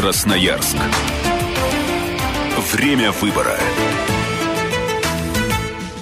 Красноярск. Время выбора.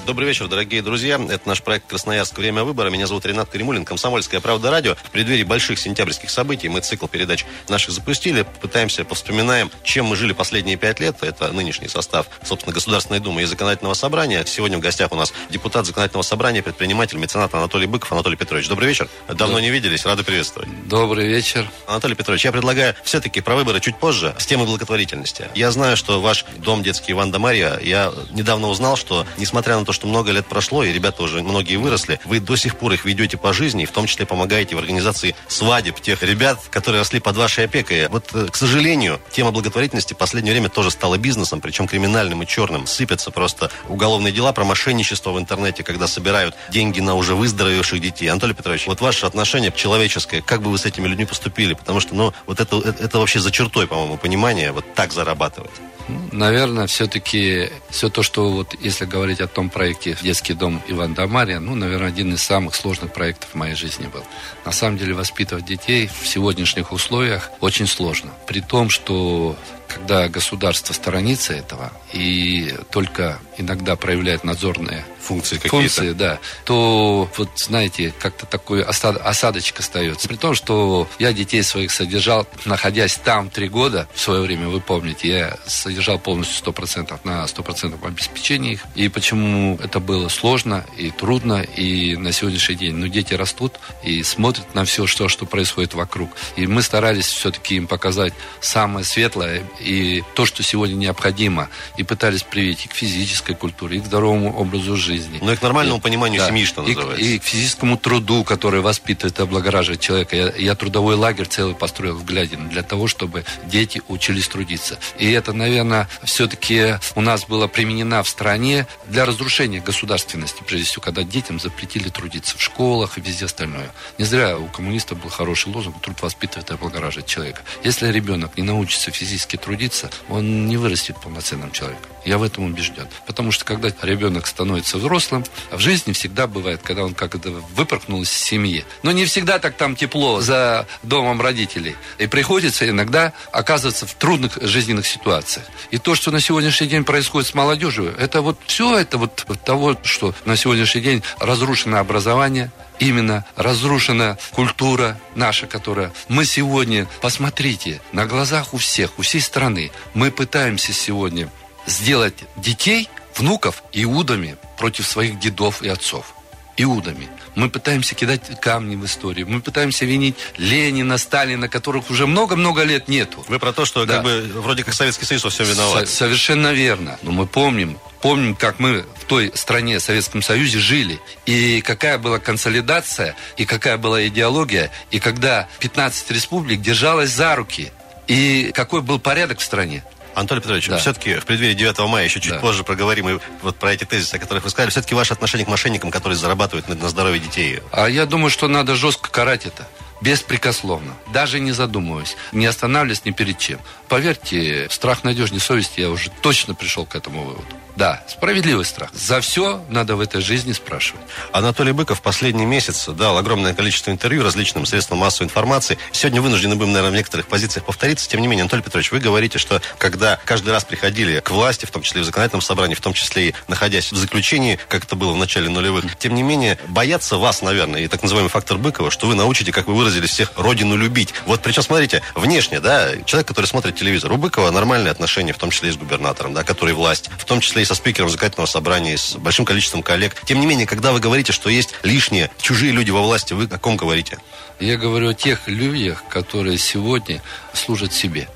Добрый вечер, дорогие друзья. Это наш проект «Красноярск. Время выбора». Меня зовут Ренат Каримулин, «Комсомольская правда. Радио». В преддверии больших сентябрьских событий мы цикл передач наших запустили. Пытаемся, повспоминаем, чем мы жили последние пять лет. Это нынешний состав, собственно, Государственной Думы и Законодательного собрания. Сегодня в гостях у нас депутат Законодательного собрания, предприниматель, меценат Анатолий Быков. Анатолий Петрович, добрый вечер. Давно не виделись, рады приветствовать. Добрый вечер. Анатолий Петрович, я предлагаю все-таки про выборы чуть позже, с темы благотворительности. Я знаю, что ваш дом детский Иван да Мария, я недавно узнал, что, несмотря на то, что много лет прошло, и ребята уже многие выросли, вы до сих пор их ведете по жизни, и в том числе помогаете в организации свадеб тех ребят, которые росли под вашей опекой. Вот, э, к сожалению, тема благотворительности в последнее время тоже стала бизнесом, причем криминальным и черным. Сыпятся просто уголовные дела про мошенничество в интернете, когда собирают деньги на уже выздоровевших детей. Анатолий Петрович, вот ваше отношение человеческое, как бы вы с этими людьми поступили? Потому что, ну, вот это, это, это вообще за чертой, по-моему, понимания, вот так зарабатывать. Наверное, все-таки все то, что вот если говорить о том проекте «Детский дом Иван Дамария», ну, наверное, один из самых сложных проектов в моей жизни был. На самом деле воспитывать детей в сегодняшних условиях очень сложно. При том, что когда государство сторонится этого и только иногда проявляет надзорные функции какие-то. Функции, да. То, вот, знаете, как-то такой осад, осадочек остается. При том, что я детей своих содержал, находясь там три года, в свое время, вы помните, я содержал полностью 100% на 100% обеспечении их. И почему это было сложно и трудно, и на сегодняшний день, ну, дети растут и смотрят на все, что, что происходит вокруг. И мы старались все-таки им показать самое светлое и то, что сегодня необходимо, и пытались привить и к физической культуре, и к здоровому образу жизни. Ну и к нормальному и, пониманию да, семьи, что и, называется. И к физическому труду, который воспитывает и облагораживает человека. Я, я трудовой лагерь целый построил в Глядино для того, чтобы дети учились трудиться. И это, наверное, все-таки у нас было применено в стране для разрушения государственности, прежде всего, когда детям запретили трудиться в школах и везде остальное. Не зря у коммунистов был хороший лозунг «Труд воспитывает и облагораживает человека». Если ребенок не научится физически трудиться, он не вырастет полноценным человеком. Я в этом убежден. Потому что когда ребенок становится взрослым, в жизни всегда бывает, когда он как-то выпорхнул из семьи. Но не всегда так там тепло за домом родителей. И приходится иногда оказываться в трудных жизненных ситуациях. И то, что на сегодняшний день происходит с молодежью, это вот все это вот того, что на сегодняшний день разрушено образование, именно разрушена культура наша, которая... Мы сегодня, посмотрите, на глазах у всех, у всей страны, мы пытаемся сегодня сделать детей, внуков иудами против своих дедов и отцов. Иудами. Мы пытаемся кидать камни в историю. Мы пытаемся винить Ленина, Сталина, которых уже много-много лет нету. Вы про то, что да. как бы вроде как Советский Союз во всем виноват. Со- совершенно верно. Но мы помним, помним, как мы в той стране, в Советском Союзе жили, и какая была консолидация, и какая была идеология, и когда 15 республик держалась за руки, и какой был порядок в стране. Анатолий Петрович, да. все-таки в преддверии 9 мая, еще чуть да. позже проговорим и вот про эти тезисы, о которых вы сказали, все-таки ваше отношение к мошенникам, которые зарабатывают на, на здоровье детей. А я думаю, что надо жестко карать это. Беспрекословно. Даже не задумываясь. Не останавливаясь ни перед чем. Поверьте, страх надежнее совести, я уже точно пришел к этому выводу. Да, справедливый страх. За все надо в этой жизни спрашивать. Анатолий Быков последний месяц дал огромное количество интервью различным средствам массовой информации. Сегодня вынуждены будем, наверное, в некоторых позициях повториться. Тем не менее, Анатолий Петрович, вы говорите, что когда каждый раз приходили к власти, в том числе и в законодательном собрании, в том числе и находясь в заключении, как это было в начале нулевых, тем не менее, боятся вас, наверное, и так называемый фактор Быкова, что вы научите, как вы выразились, всех родину любить. Вот причем, смотрите, внешне, да, человек, который смотрит телевизор, у Быкова нормальные отношения, в том числе и с губернатором, да, который власть, в том числе и со спикером законодательного собрания, с большим количеством коллег. Тем не менее, когда вы говорите, что есть лишние чужие люди во власти, вы о ком говорите? Я говорю о тех людях, которые сегодня служат себе,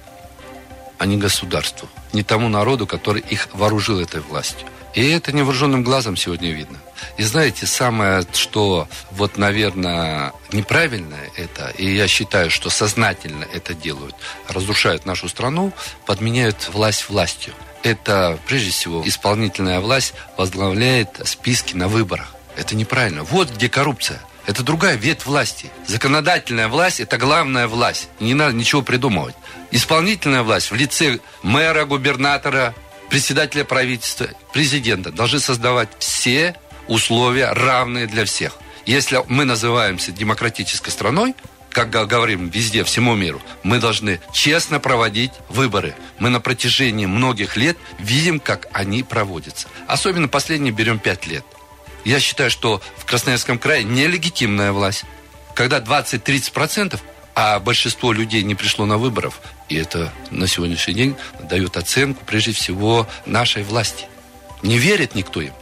а не государству, не тому народу, который их вооружил этой властью. И это невооруженным глазом сегодня видно. И знаете, самое, что вот, наверное, неправильное это, и я считаю, что сознательно это делают, разрушают нашу страну, подменяют власть властью. Это, прежде всего, исполнительная власть возглавляет списки на выборах. Это неправильно. Вот где коррупция. Это другая ветвь власти. Законодательная власть – это главная власть. Не надо ничего придумывать. Исполнительная власть в лице мэра, губернатора, председателя правительства, президента должны создавать все условия равные для всех. Если мы называемся демократической страной, как говорим везде, всему миру, мы должны честно проводить выборы. Мы на протяжении многих лет видим, как они проводятся. Особенно последние берем пять лет. Я считаю, что в Красноярском крае нелегитимная власть. Когда 20-30%, а большинство людей не пришло на выборов, и это на сегодняшний день дает оценку, прежде всего, нашей власти. Не верит никто им.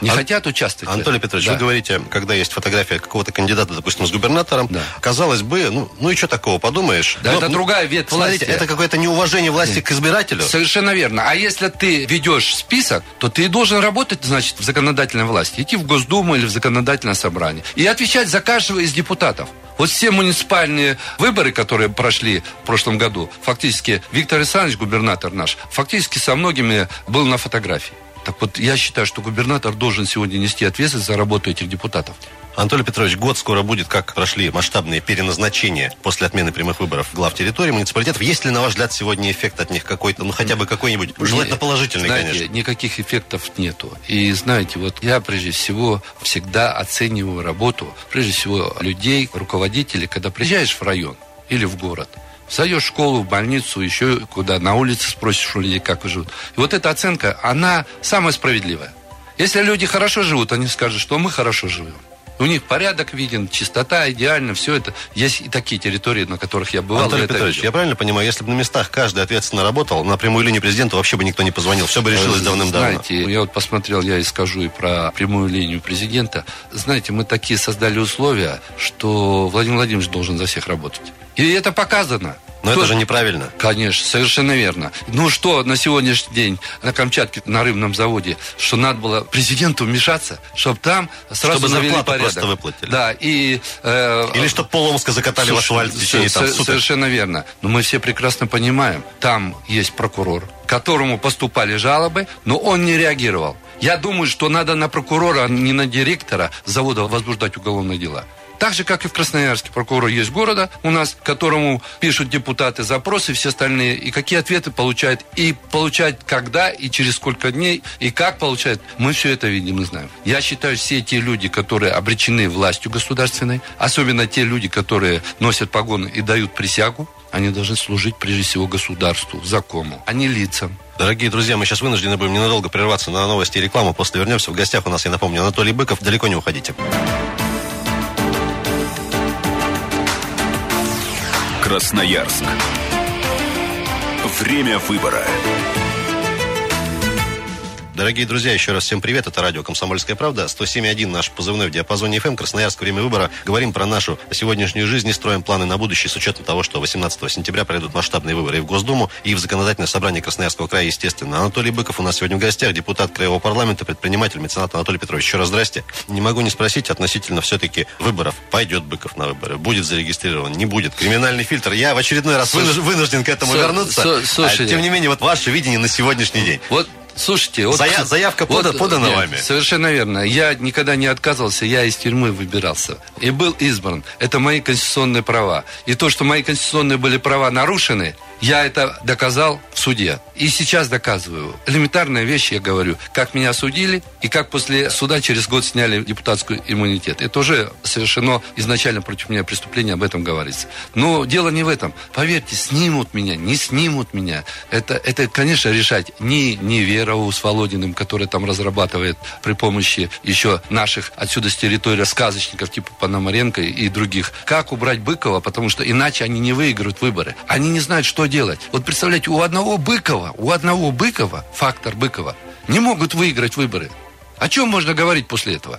Не а... хотят участвовать. Анатолий Петрович, да. вы говорите, когда есть фотография какого-то кандидата, допустим, с губернатором, да. казалось бы, ну, ну и что такого, подумаешь? Да, Но, это ну, другая ветвь власти. это какое-то неуважение власти Нет. к избирателю. Совершенно верно. А если ты ведешь список, то ты должен работать, значит, в законодательной власти. Идти в Госдуму или в законодательное собрание. И отвечать за каждого из депутатов. Вот все муниципальные выборы, которые прошли в прошлом году, фактически Виктор Александрович, губернатор наш, фактически со многими был на фотографии. Так вот, я считаю, что губернатор должен сегодня нести ответственность за работу этих депутатов. Анатолий Петрович, год скоро будет, как прошли масштабные переназначения после отмены прямых выборов глав территории муниципалитетов. Есть ли, на ваш взгляд, сегодня эффект от них какой-то, ну хотя бы какой-нибудь, желательно положительный, знаете, конечно? никаких эффектов нету. И знаете, вот я прежде всего всегда оцениваю работу, прежде всего людей, руководителей, когда приезжаешь в район или в город – В школу, в больницу, еще куда, на улице спросишь у людей, как живут. И вот эта оценка, она самая справедливая. Если люди хорошо живут, они скажут, что мы хорошо живем. У них порядок виден, чистота идеально, все это. Есть и такие территории, на которых я бывал. Анатолий Петрович, видел. я правильно понимаю, если бы на местах каждый ответственно работал, на прямую линию президента вообще бы никто не позвонил, все бы решилось давным-давно. Знаете, я вот посмотрел, я и скажу и про прямую линию президента. Знаете, мы такие создали условия, что Владимир Владимирович должен за всех работать. И это показано. Но Кто... это же неправильно. Конечно, совершенно верно. Ну что на сегодняшний день на Камчатке, на рыбном заводе, что надо было президенту вмешаться, чтобы там сразу чтобы навели порядок. просто выплатили. Да, и... Э, Или чтобы Поломска закатали Слушай, в асфальт в течение там, суток. Совершенно верно. Но мы все прекрасно понимаем, там есть прокурор, которому поступали жалобы, но он не реагировал. Я думаю, что надо на прокурора, а не на директора завода возбуждать уголовные дела. Так же, как и в Красноярске прокурор есть города у нас, которому пишут депутаты запросы, все остальные, и какие ответы получают, и получают когда, и через сколько дней, и как получают. Мы все это видим и знаем. Я считаю, все те люди, которые обречены властью государственной, особенно те люди, которые носят погоны и дают присягу, они должны служить прежде всего государству, закону, а не лицам. Дорогие друзья, мы сейчас вынуждены будем ненадолго прерваться на новости и рекламу. После вернемся. В гостях у нас, я напомню, Анатолий Быков. Далеко не уходите. Красноярск. Время выбора. Дорогие друзья, еще раз всем привет. Это радио «Комсомольская правда». 107.1 наш позывной в диапазоне FM. Красноярск. Время выбора. Говорим про нашу сегодняшнюю жизнь и строим планы на будущее с учетом того, что 18 сентября пройдут масштабные выборы и в Госдуму, и в Законодательное собрание Красноярского края, естественно. Анатолий Быков у нас сегодня в гостях, депутат Краевого парламента, предприниматель, меценат Анатолий Петрович. Еще раз здрасте. Не могу не спросить относительно все-таки выборов. Пойдет Быков на выборы? Будет зарегистрирован? Не будет? Криминальный фильтр? Я в очередной раз вынужден к этому вернуться. Слушайте. А, тем не менее, вот ваше видение на сегодняшний день. Вот Слушайте, вот, Зая, заявка вот, подана нет, вами. Совершенно верно. Я никогда не отказывался, я из тюрьмы выбирался и был избран. Это мои конституционные права. И то, что мои конституционные были права нарушены, я это доказал в суде. И сейчас доказываю. Элементарная вещь, я говорю. Как меня судили, и как после суда через год сняли депутатский иммунитет. Это уже совершено изначально против меня преступление, об этом говорится. Но дело не в этом. Поверьте, снимут меня, не снимут меня. Это, это конечно, решать не, не Верову с Володиным, который там разрабатывает при помощи еще наших отсюда с территории сказочников типа Пономаренко и других. Как убрать Быкова, потому что иначе они не выиграют выборы. Они не знают, что делать. Вот представляете, у одного Быкова, у одного Быкова, фактор Быкова, не могут выиграть выборы. О чем можно говорить после этого?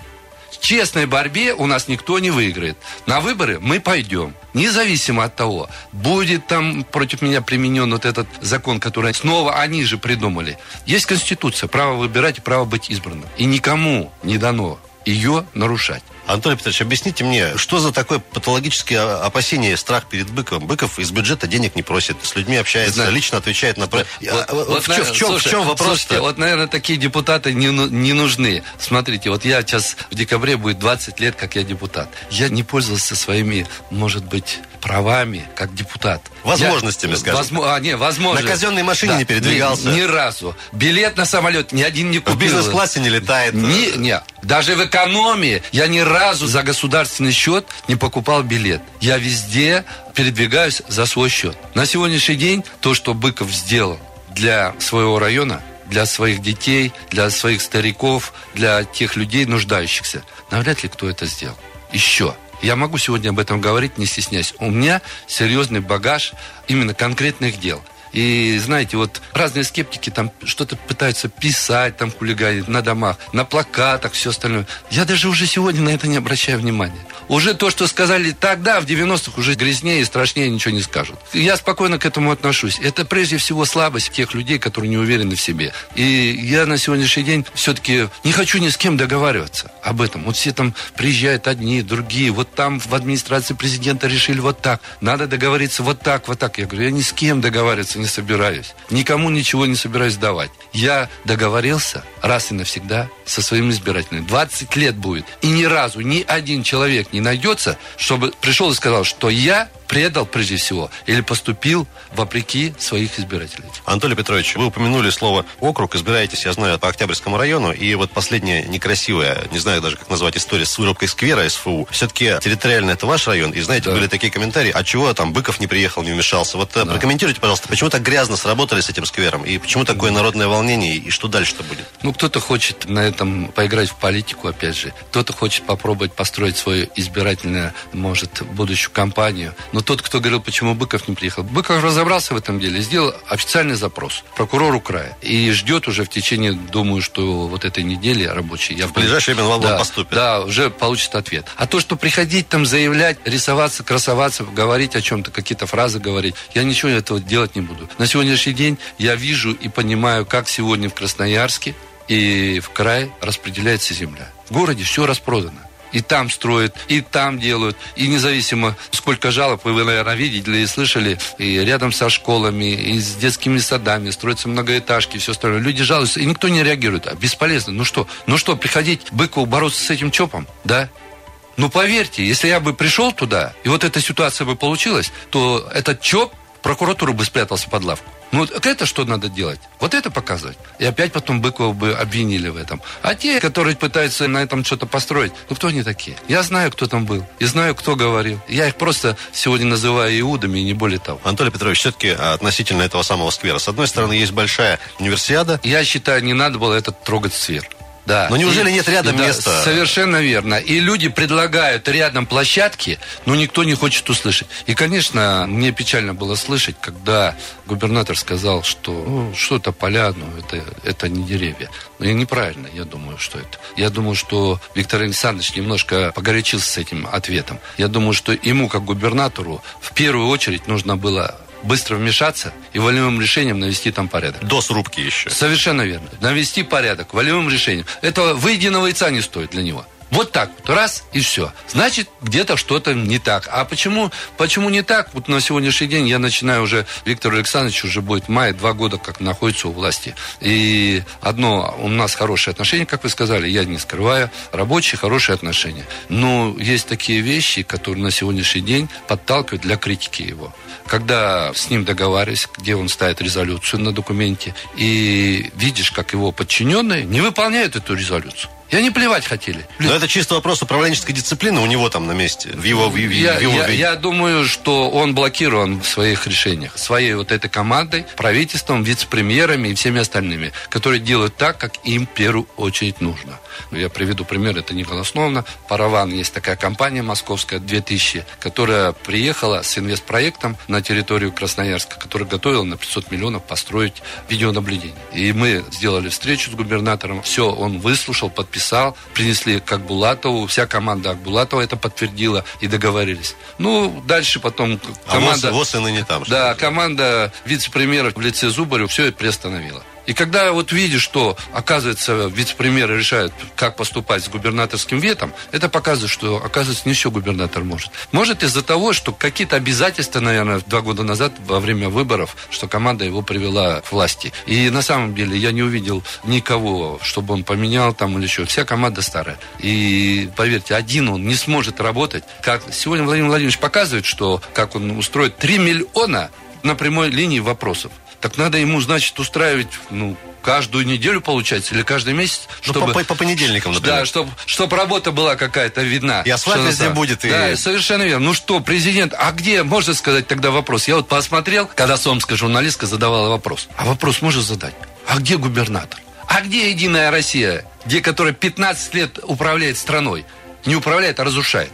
В честной борьбе у нас никто не выиграет. На выборы мы пойдем. Независимо от того, будет там против меня применен вот этот закон, который снова они же придумали. Есть Конституция, право выбирать и право быть избранным. И никому не дано ее нарушать. Анатолий Петрович, объясните мне, что за такое патологическое опасение, страх перед Быковым? Быков из бюджета денег не просит, с людьми общается, Знаю. лично отвечает на... Вот, вот, вот, в, чем, в, чем, слушай, в чем вопрос? Слушайте, вот, наверное, такие депутаты не, ну, не нужны. Смотрите, вот я сейчас в декабре будет 20 лет, как я депутат. Я не пользовался своими, может быть, правами как депутат. Возможностями, я, скажем. Возможно, а, не, возможно. На казенной машине да, не передвигался. Ни, ни разу. Билет на самолет ни один не купил. В бизнес-классе не летает. Ни, не, даже в экономии я ни разу разу за государственный счет не покупал билет. Я везде передвигаюсь за свой счет. На сегодняшний день то, что Быков сделал для своего района, для своих детей, для своих стариков, для тех людей, нуждающихся, навряд ли кто это сделал. Еще. Я могу сегодня об этом говорить, не стесняясь. У меня серьезный багаж именно конкретных дел. И знаете, вот разные скептики там что-то пытаются писать, там хулиганить на домах, на плакатах, все остальное. Я даже уже сегодня на это не обращаю внимания. Уже то, что сказали тогда, в 90-х, уже грязнее и страшнее ничего не скажут. Я спокойно к этому отношусь. Это прежде всего слабость тех людей, которые не уверены в себе. И я на сегодняшний день все-таки не хочу ни с кем договариваться об этом. Вот все там приезжают одни, другие. Вот там в администрации президента решили вот так. Надо договориться вот так, вот так. Я говорю, я ни с кем договариваться не собираюсь. Никому ничего не собираюсь давать. Я договорился раз и навсегда со своим избирателем. 20 лет будет. И ни разу ни один человек не найдется, чтобы пришел и сказал, что я предал прежде всего или поступил вопреки своих избирателей. Анатолий Петрович, вы упомянули слово округ, избираетесь, я знаю, по Октябрьскому району, и вот последняя некрасивая, не знаю даже, как назвать история с вырубкой сквера СФУ. Все-таки территориально это ваш район, и знаете, да. были такие комментарии, а чего там Быков не приехал, не вмешался. Вот э, да. прокомментируйте, пожалуйста, почему так грязно сработали с этим сквером, и почему такое народное волнение, и что дальше-то будет? Ну, кто-то хочет на этом поиграть в политику, опять же, кто-то хочет попробовать построить свою избирательную, может, будущую кампанию, но но тот, кто говорил, почему Быков не приехал, Быков разобрался в этом деле, сделал официальный запрос прокурору края. И ждет уже в течение, думаю, что вот этой недели рабочей. Я в ближайшее время да, поступит. Да, уже получит ответ. А то, что приходить там, заявлять, рисоваться, красоваться, говорить о чем-то, какие-то фразы говорить, я ничего этого делать не буду. На сегодняшний день я вижу и понимаю, как сегодня в Красноярске и в крае распределяется земля. В городе все распродано. И там строят, и там делают. И независимо, сколько жалоб вы, наверное, видели и слышали, и рядом со школами, и с детскими садами, строятся многоэтажки, все остальное. Люди жалуются, и никто не реагирует. А бесполезно. Ну что? Ну что, приходить Быкову бороться с этим ЧОПом? Да? Ну, поверьте, если я бы пришел туда, и вот эта ситуация бы получилась, то этот ЧОП прокуратура бы спрятался под лавку. Ну, вот это что надо делать? Вот это показывать. И опять потом Быкова бы обвинили в этом. А те, которые пытаются на этом что-то построить, ну, кто они такие? Я знаю, кто там был. И знаю, кто говорил. Я их просто сегодня называю иудами, и не более того. Анатолий Петрович, все-таки относительно этого самого сквера. С одной стороны, есть большая универсиада. Я считаю, не надо было этот трогать сквер. Да. Но неужели и, нет рядом да, места? Совершенно верно. И люди предлагают рядом площадки, но никто не хочет услышать. И, конечно, мне печально было слышать, когда губернатор сказал, что ну, что это поля, ну, это, это не деревья. Но и неправильно, я думаю, что это. Я думаю, что Виктор Александрович немножко погорячился с этим ответом. Я думаю, что ему, как губернатору, в первую очередь нужно было быстро вмешаться и волевым решением навести там порядок. До срубки еще. Совершенно верно. Навести порядок волевым решением. Это выеденного яйца не стоит для него. Вот так вот, раз и все. Значит, где-то что-то не так. А почему, почему не так? Вот на сегодняшний день я начинаю уже, Виктор Александрович уже будет в мае, два года как находится у власти. И одно, у нас хорошие отношения, как вы сказали, я не скрываю, рабочие хорошие отношения. Но есть такие вещи, которые на сегодняшний день подталкивают для критики его. Когда с ним договаривались, где он ставит резолюцию на документе, и видишь, как его подчиненные не выполняют эту резолюцию. И они плевать хотели. Но это чисто вопрос управленческой дисциплины у него там на месте, в его, в, я, в его я, я думаю, что он блокирован в своих решениях. Своей вот этой командой, правительством, вице-премьерами и всеми остальными, которые делают так, как им в первую очередь нужно. Ну, я приведу пример, это не голословно. Параван, есть такая компания московская, 2000, которая приехала с инвестпроектом на территорию Красноярска, которая готовила на 500 миллионов построить видеонаблюдение. И мы сделали встречу с губернатором, все, он выслушал, подписал, принесли к Акбулатову, вся команда Акбулатова это подтвердила и договорились. Ну, дальше потом команда... А ВОЗ, ВОЗ и ныне там. Да, команда вице-премьера в лице Зубарю все это приостановила. И когда вот видишь, что, оказывается, вице-премьеры решают, как поступать с губернаторским ветом, это показывает, что, оказывается, не все губернатор может. Может из-за того, что какие-то обязательства, наверное, два года назад, во время выборов, что команда его привела к власти. И на самом деле я не увидел никого, чтобы он поменял там или еще. Вся команда старая. И поверьте, один он не сможет работать. Как сегодня Владимир Владимирович показывает, что как он устроит 3 миллиона на прямой линии вопросов. Так надо ему, значит, устраивать, ну, каждую неделю, получается, или каждый месяц, ну, чтобы... по, по понедельникам, например. Да, чтобы, чтобы работа была какая-то видна. И асфальт везде будет. И... Да, совершенно верно. Ну что, президент, а где, можно сказать тогда вопрос? Я вот посмотрел, когда сомская журналистка задавала вопрос. А вопрос можно задать? А где губернатор? А где Единая Россия, где которая 15 лет управляет страной? Не управляет, а разрушает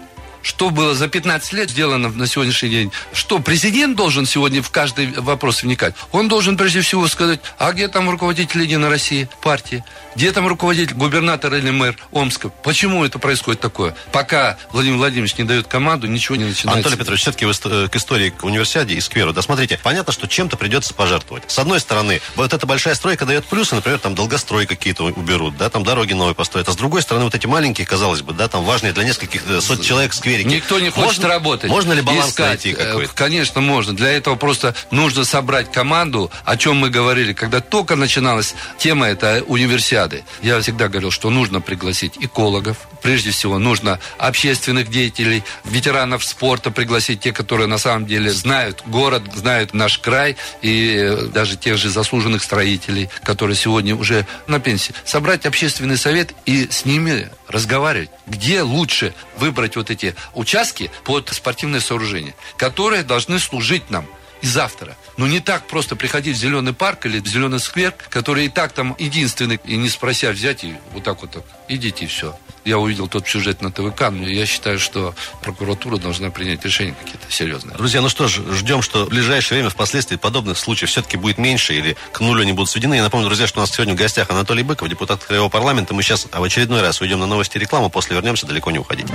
что было за 15 лет сделано на сегодняшний день, что президент должен сегодня в каждый вопрос вникать. Он должен прежде всего сказать, а где там руководитель Единой России, партии? Где там руководитель, губернатор или мэр Омска? Почему это происходит такое? Пока Владимир Владимирович не дает команду, ничего не начинается. Анатолий Петрович, все-таки к истории, к универсиаде и скверу. Да смотрите, понятно, что чем-то придется пожертвовать. С одной стороны, вот эта большая стройка дает плюсы, например, там долгострой какие-то уберут, да, там дороги новые построят. А с другой стороны, вот эти маленькие, казалось бы, да, там важные для нескольких э, сот человек скверы Америке. Никто не хочет можно, работать. Можно ли баланс искать? найти какой-то? Конечно, можно. Для этого просто нужно собрать команду, о чем мы говорили, когда только начиналась тема этой универсиады. Я всегда говорил, что нужно пригласить экологов, прежде всего нужно общественных деятелей, ветеранов спорта пригласить, те, которые на самом деле знают город, знают наш край, и э, даже тех же заслуженных строителей, которые сегодня уже на пенсии. Собрать общественный совет и с ними разговаривать. Где лучше выбрать вот эти участки под спортивное сооружение, которые должны служить нам и завтра. Но не так просто приходить в зеленый парк или в зеленый сквер, который и так там единственный, и не спрося взять и вот так вот так, идите и все. Я увидел тот сюжет на ТВК, но я считаю, что прокуратура должна принять решения какие-то серьезные. Друзья, ну что ж, ждем, что в ближайшее время впоследствии подобных случаев все-таки будет меньше или к нулю они будут сведены. Я напомню, друзья, что у нас сегодня в гостях Анатолий Быков, депутат Краевого парламента. Мы сейчас в очередной раз уйдем на новости и рекламу, после вернемся, далеко не уходить.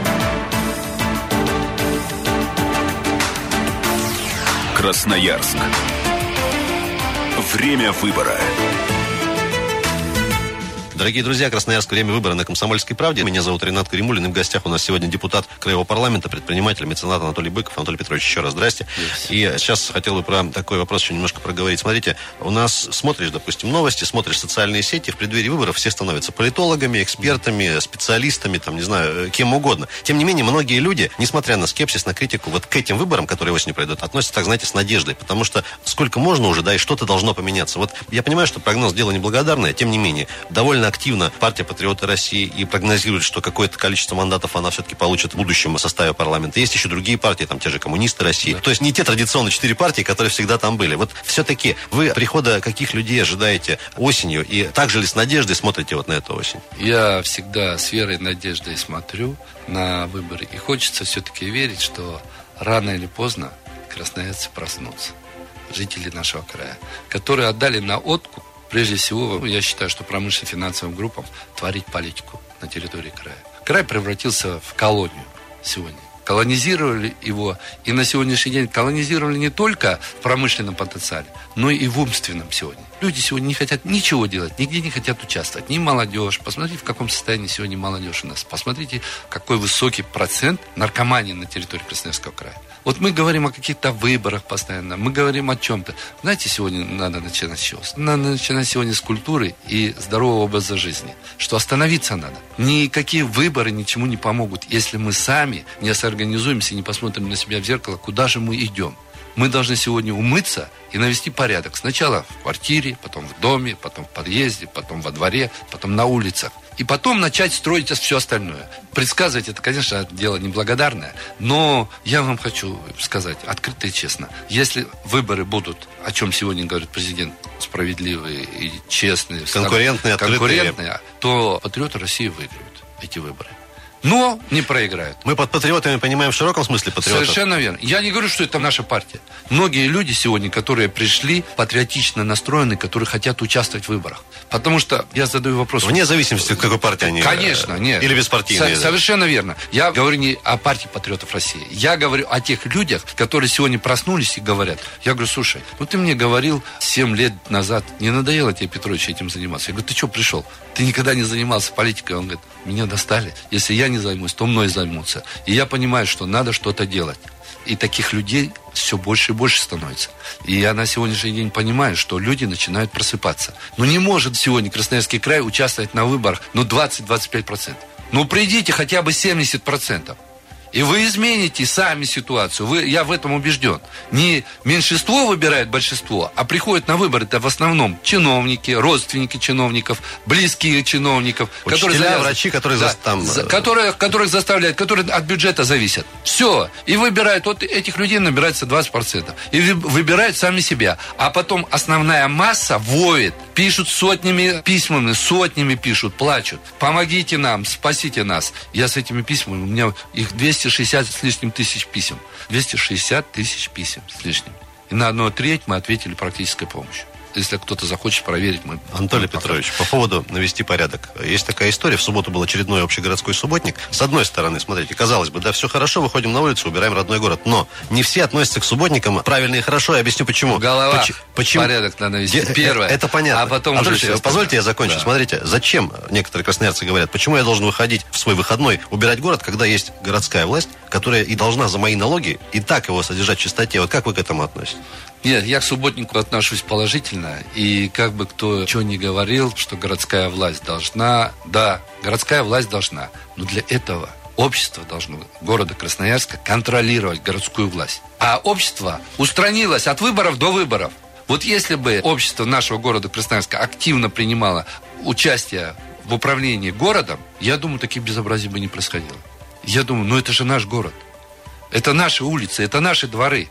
Красноярск. Время выбора. Дорогие друзья, Красноярск, время выбора на Комсомольской правде. Меня зовут Ренат Каримулин, и в гостях у нас сегодня депутат Краевого парламента, предприниматель, меценат Анатолий Быков. Анатолий Петрович, еще раз здрасте. Yes. И сейчас хотел бы про такой вопрос еще немножко проговорить. Смотрите, у нас смотришь, допустим, новости, смотришь социальные сети, в преддверии выборов все становятся политологами, экспертами, специалистами, там, не знаю, кем угодно. Тем не менее, многие люди, несмотря на скепсис, на критику, вот к этим выборам, которые осенью пройдут, относятся, так знаете, с надеждой, потому что сколько можно уже, да, и что-то должно поменяться. Вот я понимаю, что прогноз дело неблагодарное, тем не менее, довольно активно партия «Патриоты России» и прогнозирует, что какое-то количество мандатов она все-таки получит в будущем составе парламента. Есть еще другие партии, там те же коммунисты России. Да. То есть не те традиционные четыре партии, которые всегда там были. Вот все-таки вы прихода каких людей ожидаете осенью и также ли с надеждой смотрите вот на эту осень? Я всегда с верой и надеждой смотрю на выборы. И хочется все-таки верить, что рано или поздно красноярцы проснутся жители нашего края, которые отдали на откуп Прежде всего, я считаю, что промышленно-финансовым группам творить политику на территории края. Край превратился в колонию сегодня. Колонизировали его, и на сегодняшний день колонизировали не только в промышленном потенциале, но и в умственном сегодня. Люди сегодня не хотят ничего делать, нигде не хотят участвовать. Ни молодежь. Посмотрите, в каком состоянии сегодня молодежь у нас. Посмотрите, какой высокий процент наркомании на территории Красноярского края. Вот мы говорим о каких-то выборах постоянно, мы говорим о чем-то. Знаете, сегодня надо начинать с чего? Надо начинать сегодня с культуры и здорового образа жизни. Что остановиться надо. Никакие выборы ничему не помогут, если мы сами не сорганизуемся и не посмотрим на себя в зеркало, куда же мы идем. Мы должны сегодня умыться и навести порядок. Сначала в квартире, потом в доме, потом в подъезде, потом во дворе, потом на улицах. И потом начать строить все остальное. Предсказывать это, конечно, дело неблагодарное, но я вам хочу сказать открыто и честно. Если выборы будут, о чем сегодня говорит президент, справедливые и честные, конкурентные, конкурентные то патриоты России выиграют эти выборы но не проиграют. Мы под патриотами понимаем в широком смысле патриотов. Совершенно верно. Я не говорю, что это наша партия. Многие люди сегодня, которые пришли, патриотично настроены, которые хотят участвовать в выборах. Потому что я задаю вопрос. Вне зависимости, от какой партии они. Конечно, нет. Или беспартийные. Со- совершенно верно. Я говорю не о партии патриотов России. Я говорю о тех людях, которые сегодня проснулись и говорят. Я говорю, слушай, ну ты мне говорил 7 лет назад, не надоело тебе, Петрович, этим заниматься? Я говорю, ты что пришел? Ты никогда не занимался политикой. Он говорит, меня достали. Если я не займусь, то мной займутся. И я понимаю, что надо что-то делать. И таких людей все больше и больше становится. И я на сегодняшний день понимаю, что люди начинают просыпаться. Но не может сегодня Красноярский край участвовать на выборах ну 20-25%. Ну придите хотя бы 70%. И вы измените сами ситуацию. Вы, я в этом убежден. Не меньшинство выбирает большинство, а приходят на выборы это в основном чиновники, родственники чиновников, близкие чиновников, Учителя, которые врачи, которые да, за, там... за, которые, которых заставляют, которые от бюджета зависят. Все. И выбирают, вот этих людей набирается 20%. И выбирают сами себя. А потом основная масса воет, пишут сотнями письмами, сотнями пишут, плачут. Помогите нам, спасите нас. Я с этими письмами, у меня их 260 с лишним тысяч писем. 260 тысяч писем с лишним. И на одну треть мы ответили практической помощью если кто-то захочет проверить, мы... Анатолий Петрович, по поводу навести порядок. Есть такая история. В субботу был очередной общегородской субботник. С одной стороны, смотрите, казалось бы, да, все хорошо, выходим на улицу, убираем родной город. Но не все относятся к субботникам правильно и хорошо. Я объясню, почему. Голова. Поч- почему? Порядок надо вести. Де- Первое. Это, это понятно. А потом Анатолий, уже позвольте я закончу. Да. Смотрите, зачем некоторые красноярцы говорят, почему я должен выходить в свой выходной, убирать город, когда есть городская власть, которая и должна за мои налоги и так его содержать в чистоте. Вот как вы к этому относитесь? Нет, я к субботнику отношусь положительно. И как бы кто что ни говорил, что городская власть должна... Да, городская власть должна. Но для этого общество должно города Красноярска контролировать городскую власть. А общество устранилось от выборов до выборов. Вот если бы общество нашего города Красноярска активно принимало участие в управлении городом, я думаю, таких безобразий бы не происходило. Я думаю, ну это же наш город. Это наши улицы, это наши дворы.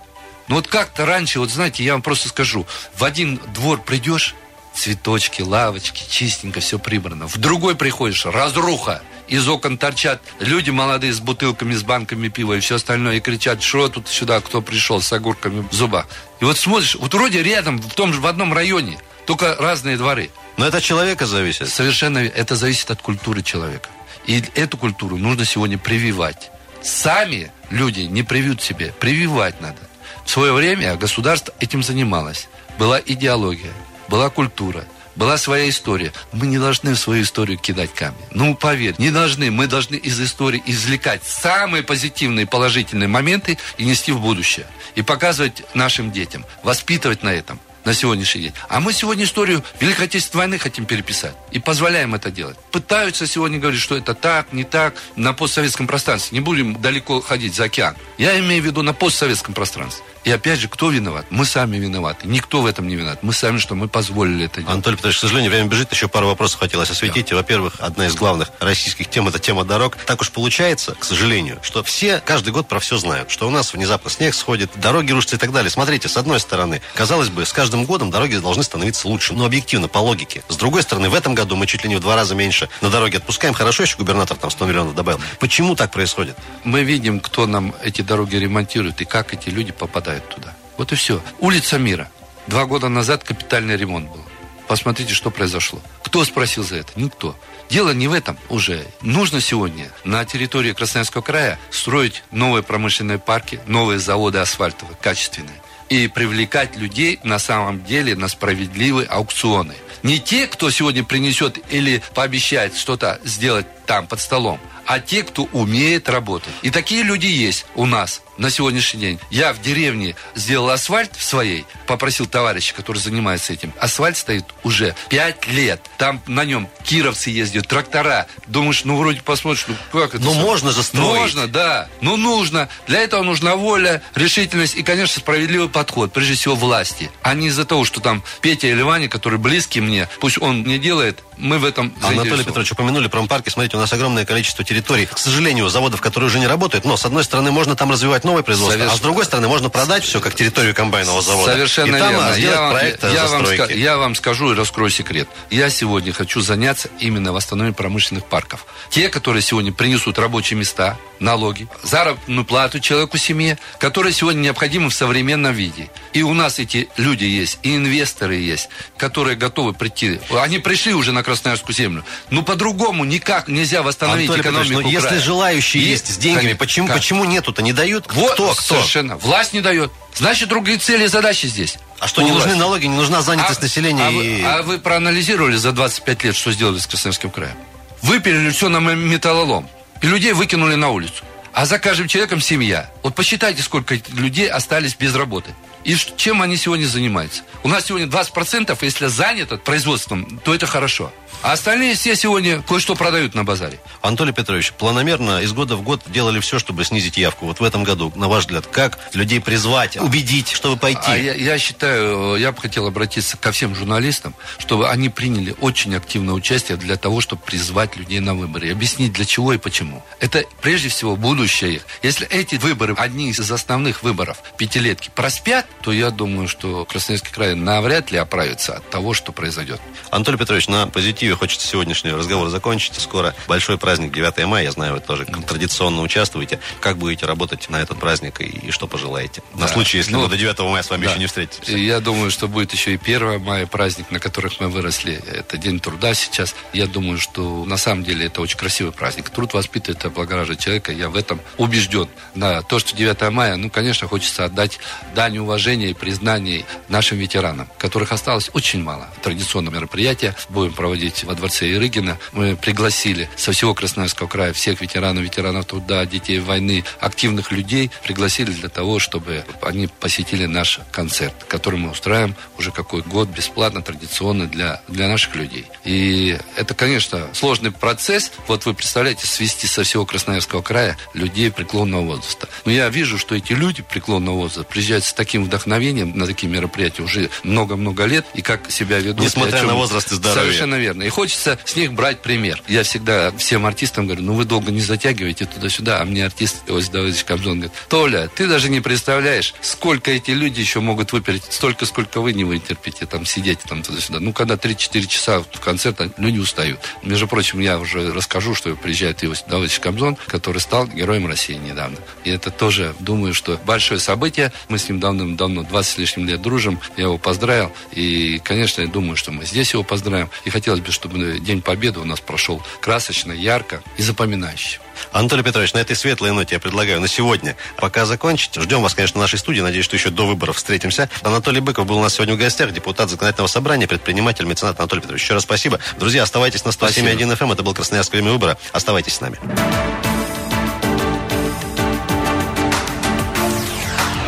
Ну вот как-то раньше, вот знаете, я вам просто скажу, в один двор придешь, цветочки, лавочки, чистенько, все прибрано. В другой приходишь, разруха. Из окон торчат люди молодые с бутылками, с банками пива и все остальное, и кричат, что тут сюда, кто пришел с огурками в зубах. И вот смотришь, вот вроде рядом, в том же, в одном районе, только разные дворы. Но это от человека зависит. Совершенно, это зависит от культуры человека. И эту культуру нужно сегодня прививать. Сами люди не привьют себе, прививать надо. В свое время государство этим занималось. Была идеология, была культура, была своя история. Мы не должны в свою историю кидать камни. Ну, поверь, не должны. Мы должны из истории извлекать самые позитивные, положительные моменты и нести в будущее. И показывать нашим детям, воспитывать на этом на сегодняшний день. А мы сегодня историю Великой Отечественной войны хотим переписать. И позволяем это делать. Пытаются сегодня говорить, что это так, не так, на постсоветском пространстве. Не будем далеко ходить за океан. Я имею в виду на постсоветском пространстве. И опять же, кто виноват? Мы сами виноваты. Никто в этом не виноват. Мы сами, что мы позволили это делать. Анатолий Петрович, к сожалению, время бежит. Еще пару вопросов хотелось осветить. Да. Во-первых, одна из главных российских тем – это тема дорог. Так уж получается, к сожалению, что все каждый год про все знают. Что у нас внезапно снег сходит, дороги рушатся и так далее. Смотрите, с одной стороны, казалось бы, с каждым годом дороги должны становиться лучше. Но объективно, по логике. С другой стороны, в этом году мы чуть ли не в два раза меньше на дороге отпускаем. Хорошо, еще губернатор там 100 миллионов добавил. Почему так происходит? Мы видим, кто нам эти дороги ремонтирует и как эти люди попадают туда. Вот и все. Улица Мира. Два года назад капитальный ремонт был. Посмотрите, что произошло. Кто спросил за это? Никто. Дело не в этом уже. Нужно сегодня на территории Красноярского края строить новые промышленные парки, новые заводы асфальтовые, качественные. И привлекать людей на самом деле на справедливые аукционы. Не те, кто сегодня принесет или пообещает что-то сделать там, под столом, а те, кто умеет работать. И такие люди есть у нас на сегодняшний день. Я в деревне сделал асфальт в своей, попросил товарища, который занимается этим. Асфальт стоит уже 5 лет. Там на нем кировцы ездят, трактора. Думаешь, ну вроде посмотришь, ну как это? Ну можно же строить. Можно, да. Ну нужно. Для этого нужна воля, решительность и, конечно, справедливый подход. Прежде всего власти. А не из-за того, что там Петя или Ваня, который близкий мне, пусть он не делает, мы в этом Анатолий Петрович, упомянули промпарки. Смотрите, у нас огромное количество территорий. К сожалению, заводов, которые уже не работают. Но, с одной стороны, можно там развивать новое производство, Соверш... а с другой стороны, можно продать все как территорию комбайнового завода. Совершенно и там верно. Я, проект я, вам, я вам скажу и раскрою секрет. Я сегодня хочу заняться именно восстановлением промышленных парков. Те, которые сегодня принесут рабочие места, налоги, заработную плату человеку семье, которые сегодня необходимы в современном виде. И у нас эти люди есть, и инвесторы есть, которые готовы прийти. Они пришли уже на Красноярскую землю. Но по-другому никак нельзя восстановить Анатолий экономику Петрович, ну, если желающие и... есть с деньгами, почему, почему нету-то? Не дают? Вот, кто, кто? Совершенно. Власть не дает. Значит, другие цели и задачи здесь. А что, не нужны налоги, не нужна занятость а, населения? А, и... вы, а вы проанализировали за 25 лет, что сделали с Красноярским краем? Выпилили все на металлолом. И людей выкинули на улицу. А за каждым человеком семья. Вот посчитайте, сколько людей остались без работы. И чем они сегодня занимаются? У нас сегодня 20%, если занято производством, то это хорошо. А остальные все сегодня кое-что продают на базаре. Анатолий Петрович, планомерно из года в год делали все, чтобы снизить явку. Вот в этом году, на ваш взгляд, как людей призвать, убедить, чтобы пойти? А я, я считаю, я бы хотел обратиться ко всем журналистам, чтобы они приняли очень активное участие для того, чтобы призвать людей на выборы. И объяснить, для чего и почему. Это прежде всего будущее их. Если эти выборы, одни из основных выборов пятилетки, проспят, то я думаю, что Красноярский край навряд ли оправится от того, что произойдет. Анатолий Петрович, на позитиве хочется сегодняшний разговор закончить. Скоро большой праздник 9 мая. Я знаю, вы тоже традиционно участвуете. Как будете работать на этот праздник и, и что пожелаете? Да. На случай, если ну, до 9 мая с вами да. еще не встретимся. Я думаю, что будет еще и 1 мая праздник, на которых мы выросли. Это День труда сейчас. Я думаю, что на самом деле это очень красивый праздник. Труд воспитывает и облагораживает человека. Я в этом убежден. На то, что 9 мая, ну, конечно, хочется отдать дань уважения и признания нашим ветеранам, которых осталось очень мало. Традиционное мероприятие будем проводить во дворце Ирыгина. Мы пригласили со всего Красноярского края всех ветеранов, ветеранов труда, детей войны, активных людей, пригласили для того, чтобы они посетили наш концерт, который мы устраиваем уже какой год бесплатно, традиционно для, для наших людей. И это, конечно, сложный процесс. Вот вы представляете, свести со всего Красноярского края людей преклонного возраста. Но я вижу, что эти люди преклонного возраста приезжают с таким вдохновением на такие мероприятия уже много-много лет, и как себя ведут. Несмотря на возраст и здоровье. Совершенно верно. И хочется с них брать пример. Я всегда всем артистам говорю, ну вы долго не затягиваете туда-сюда, а мне артист Иосиф Давыдович Кобзон говорит, Толя, ты даже не представляешь, сколько эти люди еще могут выпереть, столько, сколько вы не вытерпите, там, сидеть там туда-сюда. Ну, когда 3-4 часа в концерт, люди устают. Между прочим, я уже расскажу, что приезжает Иосиф Давыдович Кобзон, который стал героем России недавно. И это тоже, думаю, что большое событие. Мы с ним давным-давно, 20 с лишним лет дружим. Я его поздравил. И, конечно, я думаю, что мы здесь его поздравим. И хотелось бы, чтобы День Победы у нас прошел красочно, ярко и запоминающе. Анатолий Петрович, на этой светлой ноте я предлагаю на сегодня пока закончить. Ждем вас, конечно, в нашей студии. Надеюсь, что еще до выборов встретимся. Анатолий Быков был у нас сегодня в гостях, депутат законодательного собрания, предприниматель, меценат Анатолий Петрович. Еще раз спасибо. Друзья, оставайтесь на 107.1 FM. Эм. Это был Красноярское время выбора. Оставайтесь с нами.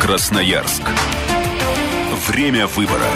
Красноярск. Время выбора.